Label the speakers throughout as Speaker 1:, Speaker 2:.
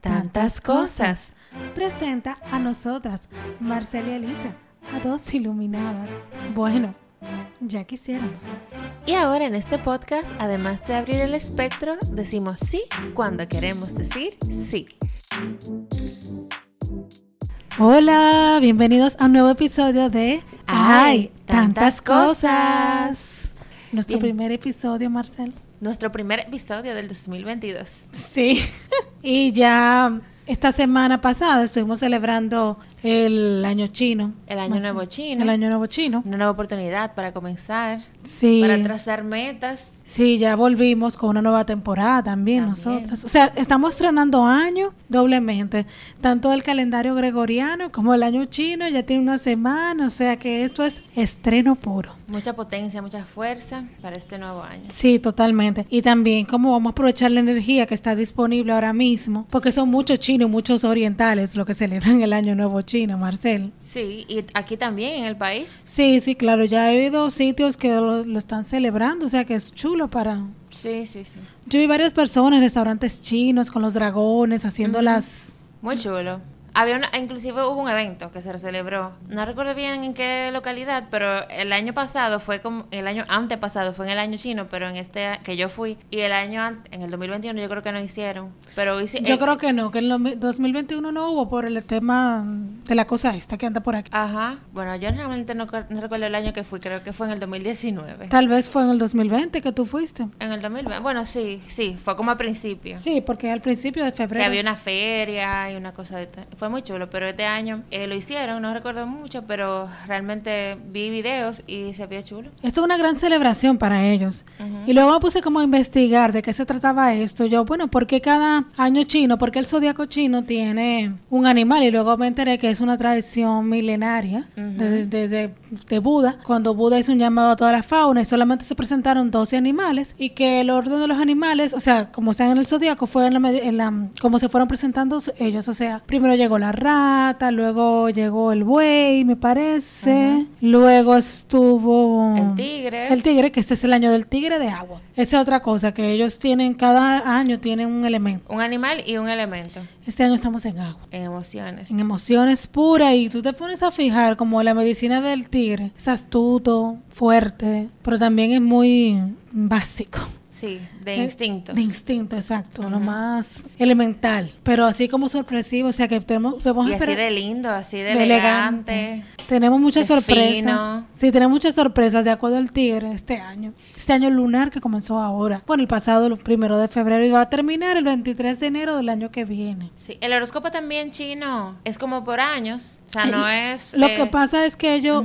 Speaker 1: tantas cosas.
Speaker 2: Presenta a nosotras, Marcela y Elisa, a dos iluminadas. Bueno, ya quisiéramos.
Speaker 1: Y ahora en este podcast, además de abrir el espectro, decimos sí cuando queremos decir sí.
Speaker 2: Hola, bienvenidos a un nuevo episodio de
Speaker 1: Ay, tantas cosas.
Speaker 2: Nuestro
Speaker 1: Bien.
Speaker 2: primer episodio, Marcel.
Speaker 1: Nuestro primer episodio del 2022.
Speaker 2: Sí. y ya esta semana pasada estuvimos celebrando el año chino.
Speaker 1: El año nuevo chino.
Speaker 2: El año nuevo chino.
Speaker 1: Una nueva oportunidad para comenzar,
Speaker 2: Sí.
Speaker 1: para trazar metas.
Speaker 2: Sí, ya volvimos con una nueva temporada también,
Speaker 1: También.
Speaker 2: nosotras. O sea, estamos estrenando año doblemente. Tanto el calendario gregoriano como el año chino ya tiene una semana. O sea que esto es estreno puro.
Speaker 1: Mucha potencia, mucha fuerza para este nuevo año.
Speaker 2: Sí, totalmente. Y también cómo vamos a aprovechar la energía que está disponible ahora mismo, porque son muchos chinos y muchos orientales los que celebran el año nuevo chino, Marcel.
Speaker 1: Sí, y aquí también en el país.
Speaker 2: Sí, sí, claro, ya he oído sitios que lo, lo están celebrando, o sea que es chulo para...
Speaker 1: Sí, sí, sí.
Speaker 2: Yo vi varias personas en restaurantes chinos con los dragones haciendo las...
Speaker 1: Muy chulo. Había una, inclusive hubo un evento que se celebró, no recuerdo bien en qué localidad, pero el año pasado fue como, el año antepasado fue en el año chino, pero en este que yo fui, y el año en el 2021 yo creo que no hicieron, pero hice-
Speaker 2: Yo
Speaker 1: eh,
Speaker 2: creo que no, que en el 2021 no hubo por el tema de la cosa esta que anda por aquí.
Speaker 1: Ajá, bueno, yo realmente no, no recuerdo el año que fui, creo que fue en el 2019.
Speaker 2: Tal vez fue en el 2020 que tú fuiste.
Speaker 1: En el 2020, bueno, sí, sí, fue como al principio.
Speaker 2: Sí, porque al principio de
Speaker 1: Que
Speaker 2: febrero.
Speaker 1: había una feria y una cosa de fue muy chulo, pero este año eh, lo hicieron, no recuerdo mucho, pero realmente vi videos y se vio chulo.
Speaker 2: Esto es una gran celebración para ellos. Y luego me puse como a investigar de qué se trataba esto. Yo, bueno, ¿por qué cada año chino? Porque el zodiaco chino tiene un animal y luego me enteré que es una tradición milenaria desde de Buda, cuando Buda hizo un llamado a toda la fauna y solamente se presentaron 12 animales y que el orden de los animales, o sea, como están en el zodiaco, fue en la, en la como se fueron presentando ellos, o sea, primero llegó la rata, luego llegó el buey, me parece, luego estuvo
Speaker 1: El tigre.
Speaker 2: el tigre, que este es el año del tigre de agua. Esa es otra cosa, que ellos tienen, cada año tienen un elemento.
Speaker 1: Un animal y un elemento
Speaker 2: Este año estamos en agua,
Speaker 1: en emociones.
Speaker 2: en emociones puras, y tú te pones a fijar como la medicina del tigre, es astuto, fuerte, pero también es muy básico.
Speaker 1: Sí, de
Speaker 2: Eh,
Speaker 1: instintos.
Speaker 2: De instinto, exacto, lo
Speaker 1: Ujú.
Speaker 2: más elemental, pero así como sorpresivo, o sea que tenemos, podemos
Speaker 1: y así de lindo, así de,
Speaker 2: de
Speaker 1: elegante.
Speaker 2: Tenemos muchas
Speaker 1: de
Speaker 2: sorpresas.
Speaker 1: fino.
Speaker 2: Sí, tenemos muchas sorpresas de acuerdo al tigre este año. Este año lunar que comenzó ahora. Bueno, el pasado, el primero de febrero, y va a terminar el 23 de enero del año que viene.
Speaker 1: Sí, el horóscopo también chino es como por años. O sea,
Speaker 2: Ay,
Speaker 1: no es.
Speaker 2: Lo
Speaker 1: eh,
Speaker 2: que pasa es que ellos,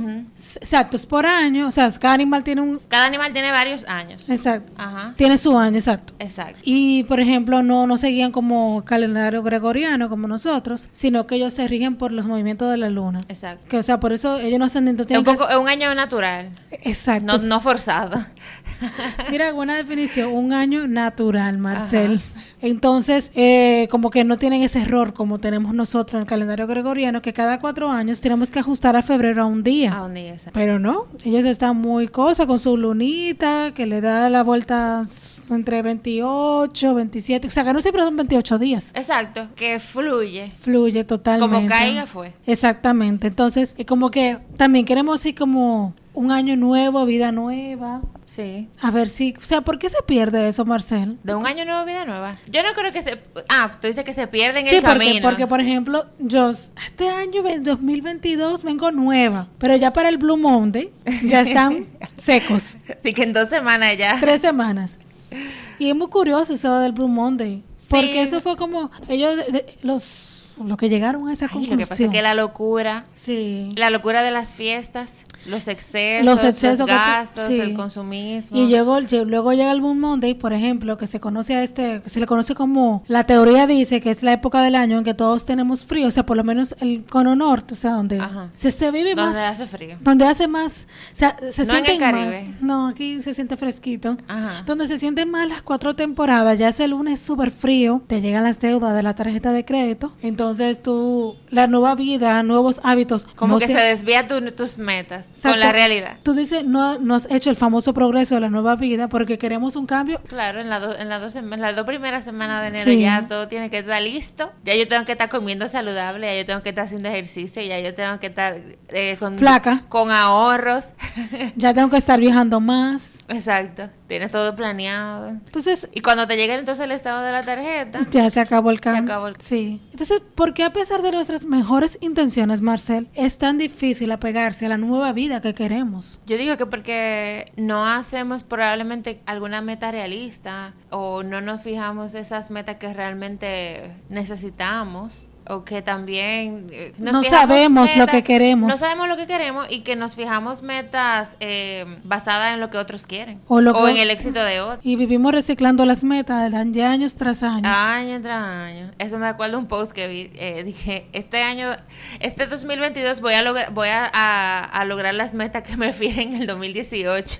Speaker 2: exacto, es por año, o sea, cada animal tiene un,
Speaker 1: Cada animal tiene varios años.
Speaker 2: exacto,
Speaker 1: Ajá.
Speaker 2: tiene su año, exacto.
Speaker 1: Exacto.
Speaker 2: Y, por ejemplo, no, no seguían como calendario gregoriano como nosotros, sino que ellos se rigen por los movimientos de la luna.
Speaker 1: Exacto.
Speaker 2: Que, o sea, por eso ellos no hacen no
Speaker 1: Es un,
Speaker 2: tienen que
Speaker 1: un año natural,
Speaker 2: Exacto.
Speaker 1: no, no forzado.
Speaker 2: Mira, buena definición, un año natural, Marcel. Entonces, eh, como que no tienen ese error como tenemos nosotros en el calendario gregoriano, que cada cuatro años tenemos que ajustar a febrero a un día.
Speaker 1: A un día, exacto.
Speaker 2: Pero no, ellos están muy cosa con su lunita, que le da la vuelta entre 28, 27, o sea que no siempre son 28 días.
Speaker 1: Exacto, que fluye.
Speaker 2: Fluye totalmente.
Speaker 1: Como caiga fue.
Speaker 2: Exactamente. Entonces, es como que también queremos así como un año nuevo, vida nueva.
Speaker 1: Sí.
Speaker 2: A ver si, o sea, ¿por qué se pierde eso, Marcel?
Speaker 1: De un año nuevo, vida nueva. Yo no creo que se. Ah, tú dices que se pierde en
Speaker 2: Sí,
Speaker 1: el
Speaker 2: porque,
Speaker 1: camino.
Speaker 2: porque, por ejemplo, yo este año, ve- 2022, vengo nueva, pero ya para el Blue Monday ya están secos.
Speaker 1: Así que en dos semanas ya.
Speaker 2: Tres semanas. Y es muy curioso eso del Blue Monday, porque
Speaker 1: Sí.
Speaker 2: eso fue como ellos, los, los que llegaron a esa
Speaker 1: Ay,
Speaker 2: conclusión.
Speaker 1: lo que pasa es que la locura,
Speaker 2: Sí.
Speaker 1: la locura de las fiestas, los excesos,
Speaker 2: Los excesos
Speaker 1: gastos,
Speaker 2: sí.
Speaker 1: el consumismo.
Speaker 2: Y llegó, lle- luego llega el Blue Monday, por ejemplo, que se conoce a este, se le conoce como, la teoría dice que es la época del año en que todos tenemos frío, o sea, por lo menos el cono norte, o sea, donde
Speaker 1: Ajá.
Speaker 2: se, se vive más.
Speaker 1: Donde hace frío.
Speaker 2: Donde hace más, o sea, se
Speaker 1: No en el
Speaker 2: sienten
Speaker 1: Caribe.
Speaker 2: más. No, aquí se siente fresquito.
Speaker 1: Ajá.
Speaker 2: Donde se sienten más las cuatro temporadas, ya ese lunes súper frío, te llegan las deudas de la tarjeta de crédito, entonces tú, la nueva vida, nuevos hábitos.
Speaker 1: Como
Speaker 2: no
Speaker 1: que se, desvía tu- tus metas con la realidad.
Speaker 2: Tú dices, no, no has hecho el famoso progreso de la nueva vida porque queremos un cambio.
Speaker 1: Claro, en, las dos en las dos primeras semanas de enero
Speaker 2: Sí.
Speaker 1: ya todo tiene que estar listo. Ya yo tengo que estar comiendo saludable, ya yo tengo que estar haciendo ejercicio, ya yo tengo que estar eh, con,
Speaker 2: Flaca.
Speaker 1: con ahorros.
Speaker 2: Ya tengo que estar viajando más.
Speaker 1: Exacto, tienes todo planeado.
Speaker 2: Entonces,
Speaker 1: Y cuando te llegue entonces el estado de la tarjeta,
Speaker 2: ya se acabó el cambio.
Speaker 1: acabó el-
Speaker 2: Sí. Entonces, ¿por qué a pesar de nuestras mejores intenciones, Marcel, es tan difícil apegarse a la nueva vida que queremos?
Speaker 1: Yo digo que porque no hacemos probablemente alguna meta realista o no nos fijamos esas metas que realmente necesitamos o que también eh, nos
Speaker 2: No sabemos lo que queremos.
Speaker 1: No sabemos lo que queremos y que nos fijamos metas eh, basadas en lo que otros quieren
Speaker 2: O lo que-
Speaker 1: en el éxito de otros.
Speaker 2: Y vivimos reciclando las metas de años tras años.
Speaker 1: Año tras año. Eso me acuerdo un post que vi. eh, dije, este año, este 2022 voy a lograr, voy a, a- a lograr las metas que me fijé en el 2018.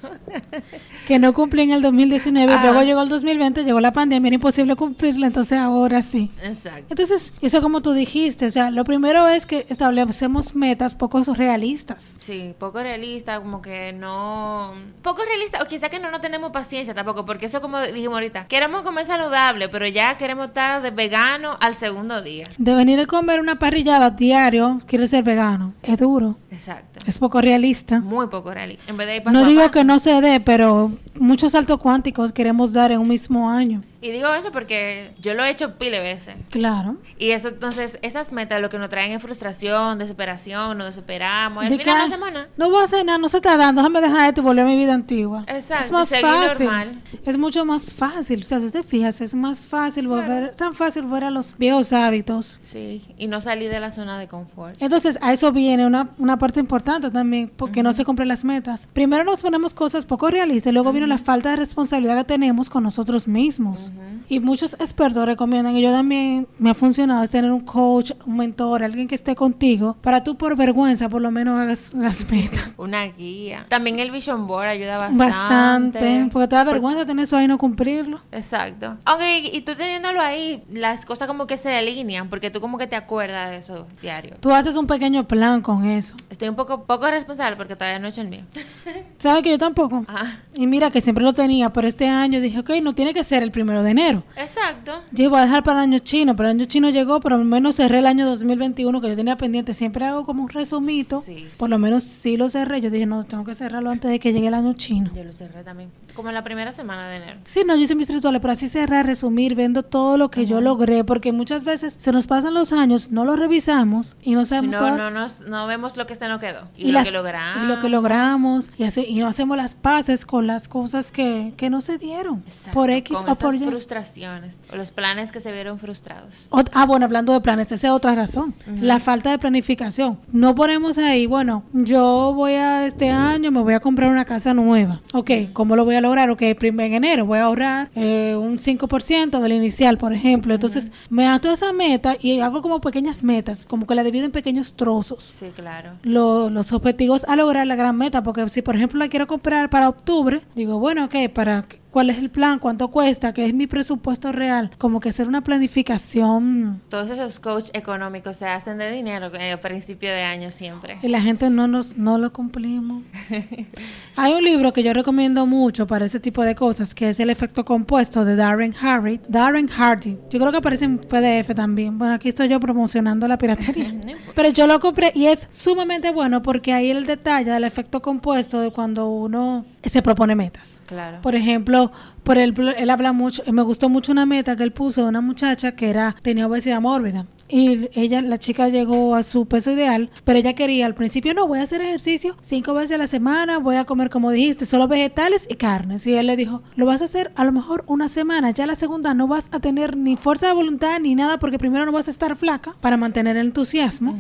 Speaker 2: Que no cumplí en el 2019.
Speaker 1: Ajá.
Speaker 2: Luego llegó el 2020, llegó la pandemia, era imposible cumplirla. Entonces ahora sí.
Speaker 1: Exacto.
Speaker 2: Entonces, eso como tú dijiste, o sea, lo primero es que establecemos metas poco realistas.
Speaker 1: Sí, poco realista, como que no... Poco realista, o quizá que no, no tenemos paciencia tampoco, porque eso como dijimos ahorita, queremos comer saludable, pero ya queremos estar de vegano al segundo día.
Speaker 2: De venir a comer una parrillada diario, quieres ser vegano. Es duro,
Speaker 1: Exacto.
Speaker 2: es poco realista.
Speaker 1: Muy poco realista. En vez de ir paso
Speaker 2: No
Speaker 1: a
Speaker 2: digo
Speaker 1: paso.
Speaker 2: que no se dé, pero muchos saltos cuánticos queremos dar en un mismo año.
Speaker 1: Y digo eso porque yo lo he hecho pile veces.
Speaker 2: Claro.
Speaker 1: Y eso, entonces, esas metas lo que nos traen es frustración, desesperación, nos desesperamos.
Speaker 2: De
Speaker 1: final hacemos nada.
Speaker 2: No voy a hacer nada, no se está dando, déjame dejar esto y volver a mi vida antigua.
Speaker 1: Exacto,
Speaker 2: Es más fácil.
Speaker 1: normal.
Speaker 2: Es mucho más fácil. O sea, si te fijas, es más fácil volver, tan fácil volver a los viejos hábitos.
Speaker 1: Sí, y no salir de la zona de confort.
Speaker 2: Entonces, a eso viene una, una parte importante también, porque no se cumplen las metas. Primero nos ponemos cosas poco realistas, luego viene la falta de responsabilidad que tenemos con nosotros mismos. Y muchos expertos recomiendan, y yo también me ha funcionado, es tener un coach, un mentor, alguien que esté contigo, para tú por vergüenza por lo menos hagas las metas.
Speaker 1: Una guía. También el vision board ayuda bastante.
Speaker 2: Bastante, porque te da vergüenza tener eso ahí y no cumplirlo.
Speaker 1: Exacto. Aunque, y, y tú teniéndolo ahí, las cosas como que se delinean, porque tú como que te acuerdas de eso diario.
Speaker 2: Tú haces un pequeño plan con eso.
Speaker 1: Estoy un poco, poco responsable porque todavía no he hecho el mío.
Speaker 2: ¿Sabes que yo tampoco?
Speaker 1: Ajá.
Speaker 2: Y mira que siempre lo tenía, pero este año dije, ok, no tiene que ser el primero de enero.
Speaker 1: Exacto.
Speaker 2: Yo iba a dejar para el año chino, pero el año chino llegó, pero al menos cerré el año 2021 que yo tenía pendiente. Siempre hago como un resumito.
Speaker 1: Sí,
Speaker 2: Por lo menos sí lo cerré. Yo dije, no, tengo que cerrarlo antes de que llegue el año chino.
Speaker 1: Yo lo cerré también. Como en la primera semana de enero.
Speaker 2: Sí, no, yo hice mis rituales, pero así cerrar, resumir, viendo todo lo que yo logré, porque muchas veces se nos pasan los años, no lo revisamos y no sabemos
Speaker 1: No,
Speaker 2: todo-
Speaker 1: no, nos, no vemos lo que se nos quedó. Y,
Speaker 2: y,
Speaker 1: lo
Speaker 2: las-
Speaker 1: que logramos.
Speaker 2: y lo que logramos y, y no hacemos las paces con las cosas que, que no se dieron
Speaker 1: Exacto,
Speaker 2: por X
Speaker 1: con
Speaker 2: o por Y.
Speaker 1: frustraciones. O los planes que se vieron frustrados.
Speaker 2: Ot- ah, bueno, hablando de planes, esa es otra razón. La falta de planificación. No ponemos ahí, bueno, yo voy a este año, me voy a comprar una casa nueva. Ok, ¿cómo lo voy a lograr? Ok, en enero voy a ahorrar eh, un 5% del inicial, por ejemplo. Entonces, me ato a esa meta y hago como pequeñas metas, como que la divido en pequeños trozos.
Speaker 1: Sí, claro.
Speaker 2: Lo- los objetivos a lograr la gran meta, porque si por ejemplo la quiero comprar para octubre, digo, bueno, ok, para cuál es el plan, cuánto cuesta, qué es mi presupuesto real, como que hacer una planificación
Speaker 1: Todos esos coach económicos se hacen de dinero eh, a principio de año siempre.
Speaker 2: y la gente no nos no lo cumplimos. Hay un libro que yo recomiendo mucho para ese tipo de cosas, que es El efecto compuesto de Darren Hardy. Darren Hardy. Yo creo que aparece en PDF también. Bueno, aquí estoy yo promocionando la piratería. Pero yo lo compré y es sumamente bueno porque ahí el detalle del efecto compuesto de cuando uno se propone metas.
Speaker 1: Claro.
Speaker 2: Por ejemplo, por él, él habla mucho, me gustó mucho una meta que él puso de una muchacha que era tenía obesidad mórbida. Y ella, la chica llegó a su peso ideal, pero ella quería al principio, no, voy a hacer ejercicio cinco veces a la semana, voy a comer como dijiste, solo vegetales y carnes. Y él le dijo, lo vas a hacer a lo mejor una semana, ya la segunda no vas a tener ni fuerza de voluntad ni nada, porque primero no vas a estar flaca para mantener el entusiasmo.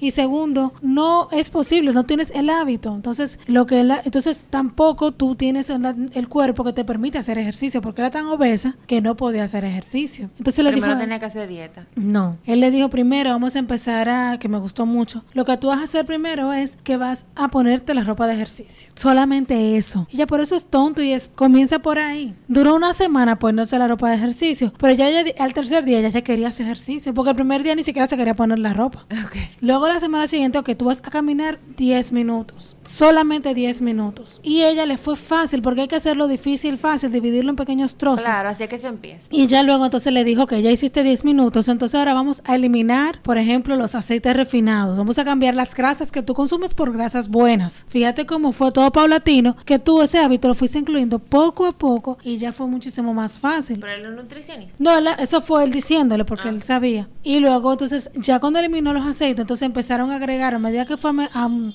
Speaker 2: Y segundo, no es posible, no tienes el hábito. Entonces, lo que la- entonces tampoco tú tienes el, el cuerpo que te permite hacer ejercicio, porque era tan obesa que no podía hacer ejercicio. Entonces le
Speaker 1: Primero
Speaker 2: dijo,
Speaker 1: tenía que hacer dieta.
Speaker 2: no, él le dijo, primero vamos a empezar a, que me gustó mucho, lo que tú vas a hacer primero es que vas a ponerte la ropa de ejercicio. Solamente eso. Y ya por eso es tonto y es, comienza por ahí. Duró una semana poniéndose la ropa de ejercicio, pero ya, ya al tercer día ya, ya quería hacer ejercicio, porque el primer día ni siquiera se quería poner la ropa.
Speaker 1: Okay.
Speaker 2: Luego la semana siguiente, ok, tú vas a caminar 10 minutos, solamente 10 minutos. Y ella le fue fácil, porque hay que hacerlo difícil, fácil, dividirlo en pequeños trozos.
Speaker 1: Claro, así que se empieza.
Speaker 2: Y ya luego entonces le dijo que ya hiciste 10 minutos, entonces ahora vamos a eliminar, por ejemplo, los aceites refinados. Vamos a cambiar las grasas que tú consumes por grasas buenas. Fíjate cómo fue todo paulatino, que tú ese hábito lo fuiste incluyendo poco a poco y ya fue muchísimo más fácil.
Speaker 1: Pero él es nutricionista.
Speaker 2: No, la- eso fue él diciéndole porque
Speaker 1: Ah.
Speaker 2: él sabía. Y luego entonces, ya cuando eliminó los aceites, entonces empezaron a agregar, a medida que fue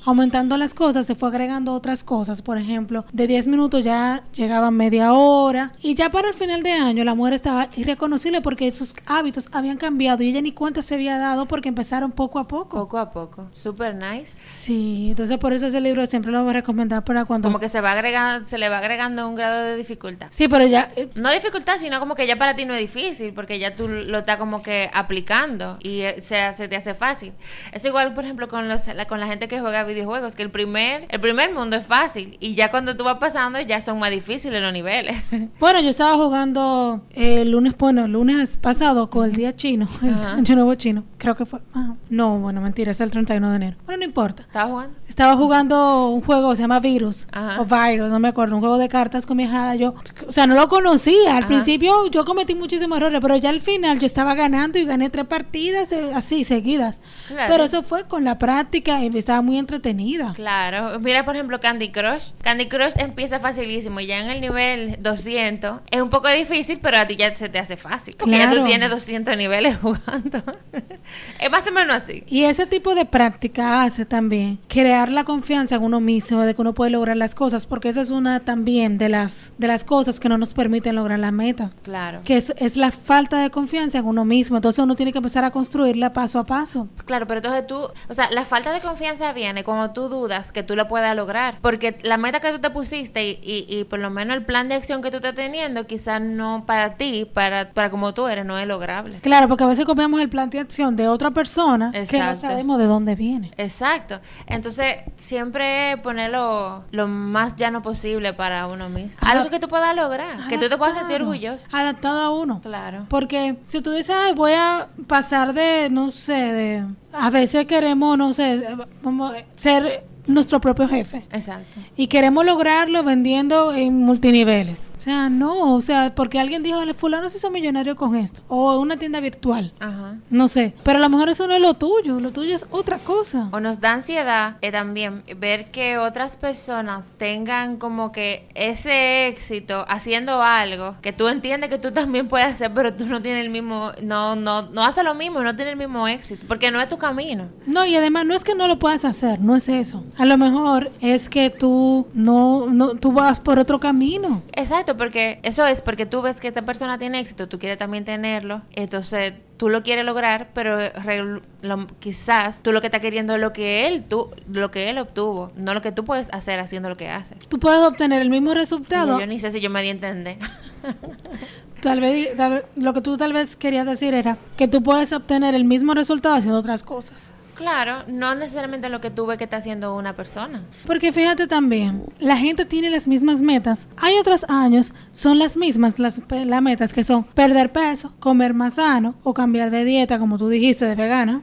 Speaker 2: aumentando las cosas, se fue agregando otras cosas. Por ejemplo, de 10 minutos ya llegaba media hora. Y ya para el final de año la mujer estaba irreconocible porque sus hábitos habían cambiado y ella ni cuenta se había dado porque empezaron poco a poco.
Speaker 1: Poco a poco. Super nice.
Speaker 2: Sí, entonces por eso ese libro siempre lo voy a recomendar para cuando...
Speaker 1: Como que se va agregando, se le va agregando un grado de dificultad.
Speaker 2: Sí, pero ya... eh,
Speaker 1: No dificultad, sino como que ya para ti no es difícil, porque ya tú lo estás como que aplicando y eh, se, hace- te hace fácil. Eso igual, por ejemplo, con los, la, con la gente que juega videojuegos, que el primer, el primer mundo es fácil y ya cuando tú vas pasando ya son más difíciles los niveles.
Speaker 2: Bueno, yo estaba jugando el lunes, bueno, el lunes pasado con el día chino, año nuevo chino. Creo que fue. ah, no, bueno, mentira, es el 31 de enero. Bueno, no importa. Estaba jugando un juego, se llama Virus,
Speaker 1: Ajá.
Speaker 2: o Virus, no me acuerdo, un juego de cartas con mi hijada. Yo, o sea, no lo conocía. Al
Speaker 1: Ajá.
Speaker 2: principio yo cometí muchísimos errores, pero ya al final yo estaba ganando y gané tres partidas eh, así, seguidas.
Speaker 1: Claro.
Speaker 2: Pero eso fue con la práctica y estaba muy entretenida.
Speaker 1: Claro, mira por ejemplo Candy Crush. Candy Crush empieza facilísimo, ya en el nivel 200 es un poco difícil, pero a ti ya se te hace fácil. Porque ya tú tienes 200 niveles jugando. es más o menos así.
Speaker 2: Y ese tipo de práctica hace también crear la confianza en uno mismo de que uno puede lograr las cosas, porque esa es una también de las de las cosas que no nos permiten lograr la meta,
Speaker 1: Claro.
Speaker 2: que es, es la falta de confianza en uno mismo. Entonces uno tiene que empezar a construirla paso a paso.
Speaker 1: Claro, pero entonces tú, o sea, la falta de confianza viene cuando tú dudas que tú lo puedas lograr. Porque la meta que tú te pusiste y, y, y por lo menos el plan de acción que tú estás teniendo, quizás no para ti, para, para como tú eres, no es lograble.
Speaker 2: Claro, porque a veces copiamos el plan de acción de otra persona que no
Speaker 1: Exacto.
Speaker 2: sabemos de dónde viene.
Speaker 1: Exacto. Entonces, siempre ponerlo lo más llano posible para uno mismo. Algo que tú puedas lograr, que tú te puedas sentir orgulloso.
Speaker 2: Adaptado a uno.
Speaker 1: Claro.
Speaker 2: Porque si tú dices, ay, voy a pasar de, no sé, de... A veces queremos, no sé, como ser nuestro propio jefe.
Speaker 1: Exacto.
Speaker 2: Y queremos lograrlo vendiendo en multiniveles. O sea, no, o sea, porque alguien dijo, fulano se hizo millonario con esto. O una tienda virtual.
Speaker 1: Ajá.
Speaker 2: No sé. Pero a lo mejor eso no es lo tuyo. Lo tuyo es otra cosa.
Speaker 1: O nos da ansiedad eh, también ver que otras personas tengan como que ese éxito haciendo algo que tú entiendes que tú también puedes hacer, pero tú no tienes el mismo, no, no, no haces lo mismo no tienes el mismo éxito, porque no es tu camino.
Speaker 2: No, y además no es que no lo puedas hacer, no es eso. A lo mejor es que tú no, no, tú vas por otro camino.
Speaker 1: Exacto, porque eso es porque tú ves que esta persona tiene éxito, tú quieres también tenerlo, entonces tú lo quieres lograr, pero re- lo- quizás tú lo que estás queriendo es lo que él tú, lo que él obtuvo, no lo que tú puedes hacer haciendo lo que haces.
Speaker 2: Tú puedes obtener el mismo resultado.
Speaker 1: Yo ni sé si yo me di a entender.
Speaker 2: Tal vez, tal vez- lo que tú tal vez querías decir era que tú puedes obtener el mismo resultado haciendo otras cosas.
Speaker 1: Claro, no necesariamente lo que tú ves que está haciendo una persona.
Speaker 2: Porque fíjate también, la gente tiene las mismas metas. Hay otros años, son las mismas las, las metas que son perder peso, comer más sano o cambiar de dieta, como tú dijiste, de vegana.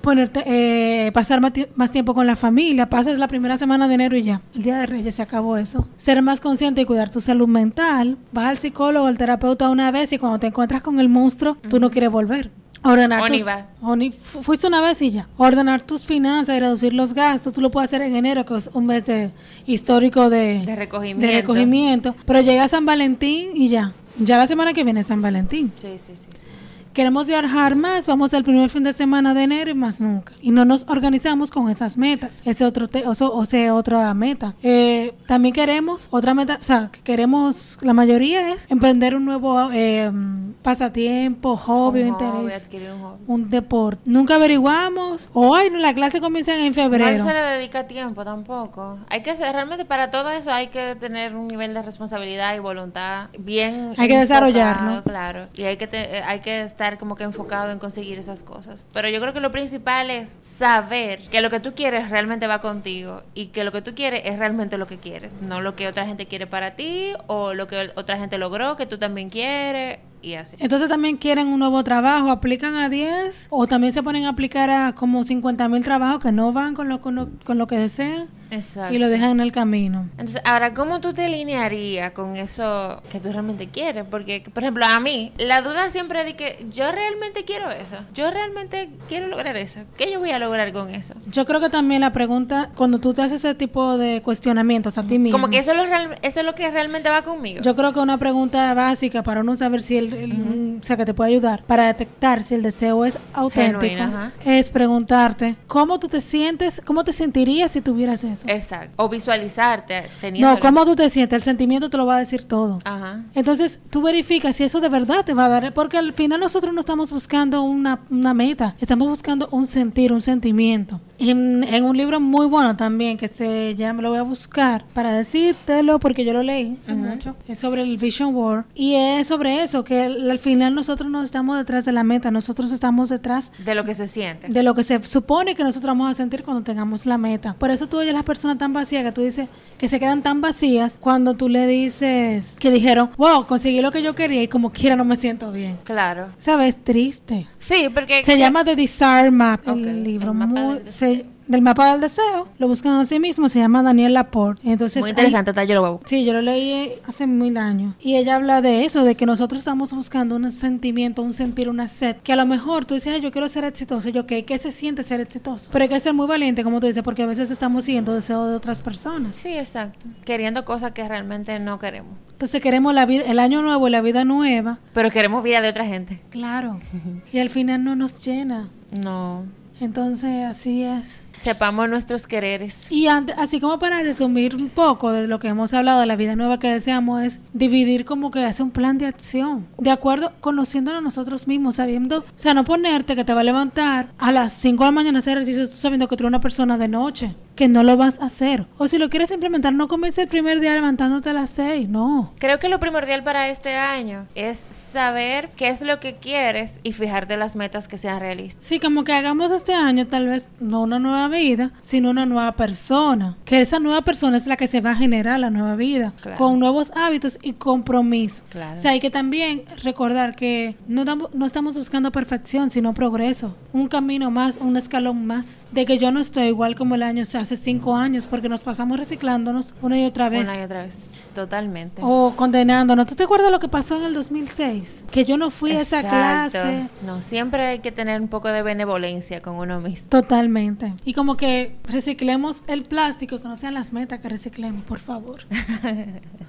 Speaker 2: Ponerte, eh, pasar más tiempo con la familia, pasas la primera semana de enero y ya. El día de Reyes se acabó eso. Ser más consciente y cuidar tu salud mental. Vas al psicólogo, al terapeuta una vez y cuando te encuentras con el monstruo, tú no quieres volver. Ordenar tus-
Speaker 1: va.
Speaker 2: fu- fuiste una vez y ya. Ordenar tus finanzas y reducir los gastos. Tú lo puedes hacer en enero, que es un mes de, histórico de,
Speaker 1: De recogimiento.
Speaker 2: de recogimiento. Pero llega San Valentín y ya. Ya la semana que viene es San Valentín.
Speaker 1: Sí, sí, sí. sí.
Speaker 2: Queremos viajar más, vamos al primer fin de semana de enero y más nunca. Y no nos organizamos con esas metas. Ese otro te- o sea, otra meta. Eh, también queremos otra meta, o sea, que queremos, la mayoría es emprender un nuevo eh, pasatiempo, hobby,
Speaker 1: Un
Speaker 2: interés.
Speaker 1: hobby, un hobby.
Speaker 2: Un deporte. Nunca averiguamos. No, la clase comienza en
Speaker 1: No
Speaker 2: febrero.
Speaker 1: se le dedica tiempo tampoco. Hay que ser, realmente para todo eso hay que tener un nivel de responsabilidad y voluntad bien
Speaker 2: Hay que desarrollarlo.
Speaker 1: claro. Y hay que te- hay que estar como que enfocado en conseguir esas cosas. Pero yo creo que lo principal es saber que lo que tú quieres realmente va contigo y que lo que tú quieres es realmente lo que quieres, no lo que otra gente quiere para ti o lo que otra gente logró que tú también quieres y así.
Speaker 2: Entonces también quieren un nuevo trabajo, aplican a 10 o también se ponen a aplicar a como 50 mil trabajos que no van con lo, con lo, con lo que desean.
Speaker 1: Exacto.
Speaker 2: Y lo dejan en el camino.
Speaker 1: Entonces, ahora, ¿cómo tú te alinearías con eso que tú realmente quieres? Porque, por ejemplo, a mí, la duda siempre de que yo realmente quiero eso. Yo realmente quiero lograr eso. ¿Qué yo voy a lograr con eso?
Speaker 2: Yo creo que también la pregunta, cuando tú te haces ese tipo de cuestionamientos a ti mismo.
Speaker 1: Como que eso es lo, real, eso es lo que realmente va conmigo.
Speaker 2: Yo creo que una pregunta básica para uno saber si el, el o sea, que te puede ayudar para detectar si el deseo es auténtico,
Speaker 1: Genuina,
Speaker 2: es preguntarte cómo tú te sientes, cómo te sentirías si tuvieras eso.
Speaker 1: Exacto. O visualizarte teniendo.
Speaker 2: No, cómo tú te sientes, el sentimiento te lo va a decir todo.
Speaker 1: Ajá.
Speaker 2: Entonces tú verificas si eso de verdad te va a dar, porque al final nosotros no estamos buscando una, una meta, estamos buscando un sentir, un sentimiento. En, en, un libro muy bueno también que se llama, lo voy a buscar para decírtelo porque yo lo leí hace uh -huh. mucho, es sobre el Vision War y es sobre eso, que al, al final nosotros no estamos detrás de la meta, nosotros estamos detrás
Speaker 1: de lo que se siente,
Speaker 2: de lo que se supone que nosotros vamos a sentir cuando tengamos la meta. Por eso tú oyes las personas tan vacías que tú dices que se quedan tan vacías cuando tú le dices que dijeron, wow, conseguí lo que yo quería y como quiera no me siento bien.
Speaker 1: Claro.
Speaker 2: ¿Sabes? Triste.
Speaker 1: Sí, porque...
Speaker 2: Se llama The Desire Map, okay. el libro.
Speaker 1: El
Speaker 2: muy, se, del mapa del deseo, lo buscan a sí mismo, se llama Daniel Laporte. Entonces,
Speaker 1: Muy interesante, ahí, yo lo voy.
Speaker 2: Sí, yo lo leí hace mil años. Y ella habla de eso, de que nosotros estamos buscando un sentimiento, un sentir, una sed, que a lo mejor tú dices, Ay, yo quiero ser exitoso, yo, ¿qué, ¿qué se siente ser exitoso? Pero hay que ser muy valiente, como tú dices, porque a veces estamos siguiendo deseos de otras personas.
Speaker 1: Sí, exacto. Queriendo cosas que realmente no queremos.
Speaker 2: Entonces queremos la vida, el año nuevo y la vida nueva.
Speaker 1: Pero queremos vida de otra gente.
Speaker 2: Claro. y al final no nos llena.
Speaker 1: No.
Speaker 2: Entonces, así es.
Speaker 1: Sepamos nuestros quereres.
Speaker 2: Y así como para resumir un poco de lo que hemos hablado de la vida nueva que deseamos, es dividir como que hace un plan de acción. De acuerdo, conociéndonos nosotros mismos, sabiendo, o sea, no ponerte que te va a levantar a las 5 de la mañana a hacer ejercicio, tú sabiendo que tú eres una persona de noche, que no lo vas a hacer. O si lo quieres implementar, no comiences el primer día levantándote a las 6, no.
Speaker 1: Creo que lo primordial para este año es saber qué es lo que quieres y fijarte las metas que sean realistas.
Speaker 2: Sí, como que hagamos este año tal vez no una nueva vida, sino una nueva persona. Que esa nueva persona es la que se va a generar la nueva vida,
Speaker 1: Claro.
Speaker 2: con nuevos hábitos y compromiso.
Speaker 1: Claro.
Speaker 2: O sea, hay que también recordar que no, no estamos buscando perfección, sino progreso. Un camino más, un escalón más. De que yo no estoy igual como el año, o sea, hace cinco años, porque nos pasamos reciclándonos una y otra vez.
Speaker 1: Una y otra vez. Totalmente.
Speaker 2: O condenándonos. ¿Tú te acuerdas lo que pasó en el 2006? Que yo no fui a esa clase.
Speaker 1: No, siempre hay que tener un poco de benevolencia con uno mismo.
Speaker 2: Totalmente. Y como que reciclemos el plástico, que no sean las metas que reciclemos, por favor.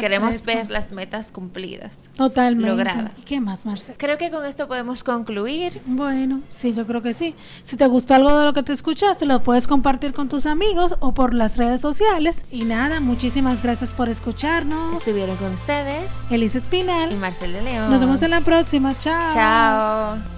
Speaker 1: Queremos
Speaker 2: fresco.
Speaker 1: ver las metas cumplidas.
Speaker 2: Totalmente.
Speaker 1: logradas.
Speaker 2: ¿Y qué más, Marcela?
Speaker 1: Creo que con esto podemos concluir.
Speaker 2: Bueno, sí, yo creo que sí. Si te gustó algo de lo que te escuchaste, lo puedes compartir con tus amigos o por las redes sociales. Y nada, muchísimas gracias por escucharnos.
Speaker 1: Estuvieron con ustedes
Speaker 2: Elisa
Speaker 1: y
Speaker 2: Espinal.
Speaker 1: Marcel de León.
Speaker 2: Nos vemos en la próxima. Chao.
Speaker 1: Chao.